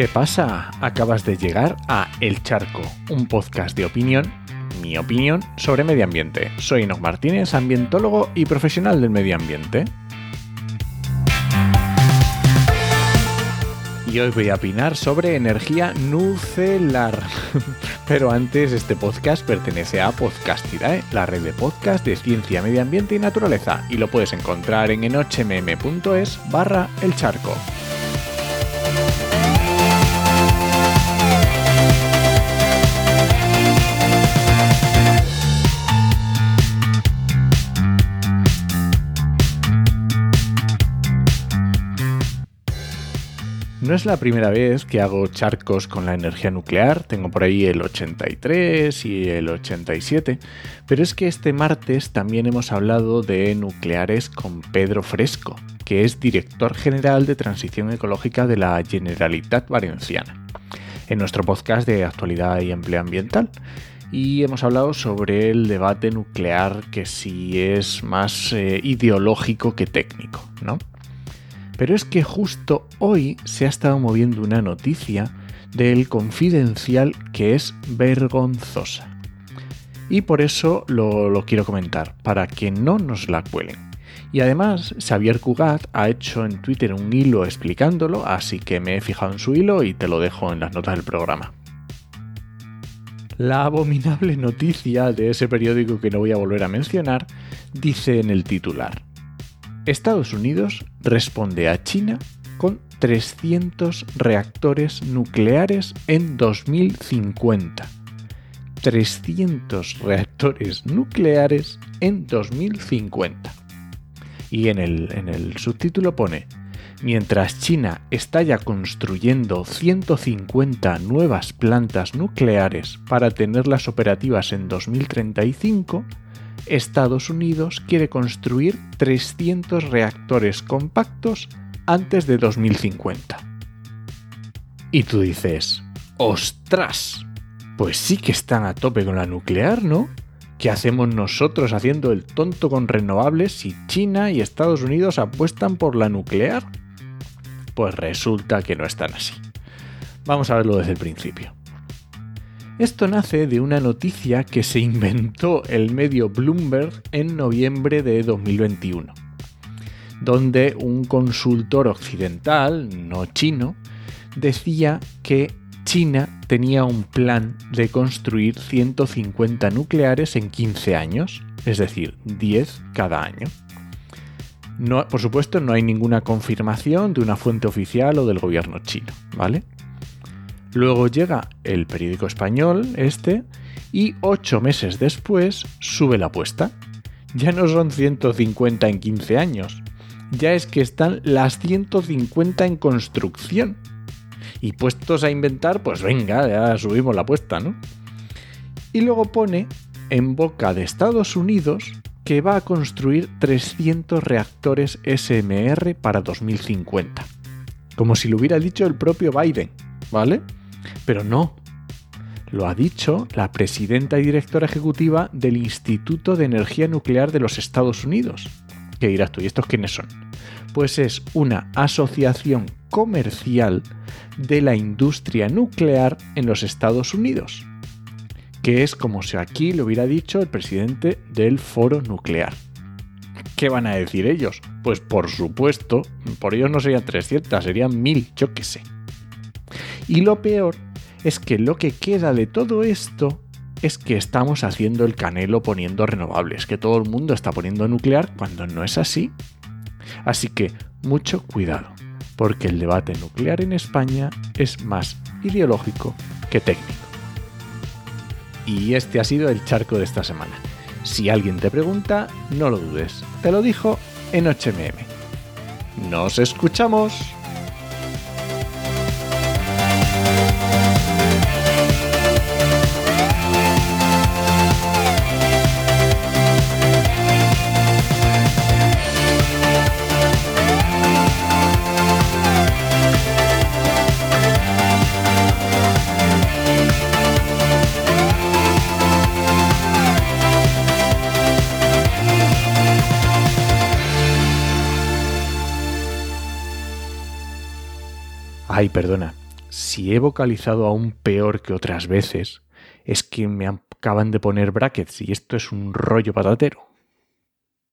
¿Qué pasa? Acabas de llegar a El Charco, un podcast de opinión, mi opinión, sobre medio ambiente. Soy Enoch Martínez, ambientólogo y profesional del medio ambiente. y hoy voy a opinar sobre energía nucelar. Pero antes, este podcast pertenece a Podcastidae, la red de podcast de ciencia, medio ambiente y naturaleza, y lo puedes encontrar en enochmm.es barra el charco. No es la primera vez que hago charcos con la energía nuclear, tengo por ahí el 83 y el 87, pero es que este martes también hemos hablado de nucleares con Pedro Fresco, que es director general de transición ecológica de la Generalitat Valenciana, en nuestro podcast de actualidad y empleo ambiental. Y hemos hablado sobre el debate nuclear que sí es más eh, ideológico que técnico, ¿no? Pero es que justo hoy se ha estado moviendo una noticia del confidencial que es vergonzosa. Y por eso lo, quiero comentar, para que no nos la cuelen. Y además, Xavier Cugat ha hecho en Twitter un hilo explicándolo, así que me he fijado en su hilo y te lo dejo en las notas del programa. La abominable noticia de ese periódico que no voy a volver a mencionar dice en el titular, Estados Unidos responde a China con 300 reactores nucleares en 2050. 300 reactores nucleares en 2050. Y en el, en el subtítulo pone, mientras China está ya construyendo 150 nuevas plantas nucleares para tenerlas operativas en 2035, Estados Unidos quiere construir 300 reactores compactos antes de 2050. Y tú dices, ¡ostras! Pues sí que están a tope con la nuclear, ¿no? ¿Qué hacemos nosotros haciendo el tonto con renovables si China y Estados Unidos apuestan por la nuclear? Pues resulta que no están así. Vamos a verlo desde el principio. Esto nace de una noticia que se inventó el medio Bloomberg en noviembre de 2021, donde un consultor occidental, no chino, decía que China tenía un plan de construir 150 nucleares en 15 años, es decir, 10 cada año. Por supuesto, no hay ninguna confirmación de una fuente oficial o del gobierno chino, ¿vale? Luego llega el periódico español, este, y ocho meses después sube la apuesta. Ya no son 150 en 15 años, ya es que están las 150 en construcción. Y puestos a inventar, pues venga, ya subimos la apuesta, ¿no? Y luego pone en boca de Estados Unidos que va a construir 300 reactores SMR para 2050. Como si lo hubiera dicho el propio Biden, ¿vale? Pero no. Lo ha dicho la presidenta y directora ejecutiva del Instituto de Energía Nuclear de los Estados Unidos. ¿Qué dirás tú? ¿Y estos quiénes son? Pues es una asociación comercial de la industria nuclear en los Estados Unidos, que es como si aquí lo hubiera dicho el presidente del foro nuclear. ¿Qué van a decir ellos? Pues por supuesto, por ellos no serían 300, serían 1000, yo qué sé. Y lo peor es que lo que queda de todo esto es que estamos haciendo el canelo poniendo renovables, que todo el mundo está poniendo nuclear cuando no es así. Así que mucho cuidado, porque el debate nuclear en España es más ideológico que técnico. Y este ha sido el charco de esta semana. Si alguien te pregunta, no lo dudes. Te lo dijo en HMM. ¡Nos escuchamos! Ay, perdona. si he vocalizado aún peor que otras veces, es que me acaban de poner brackets y esto es un rollo patatero.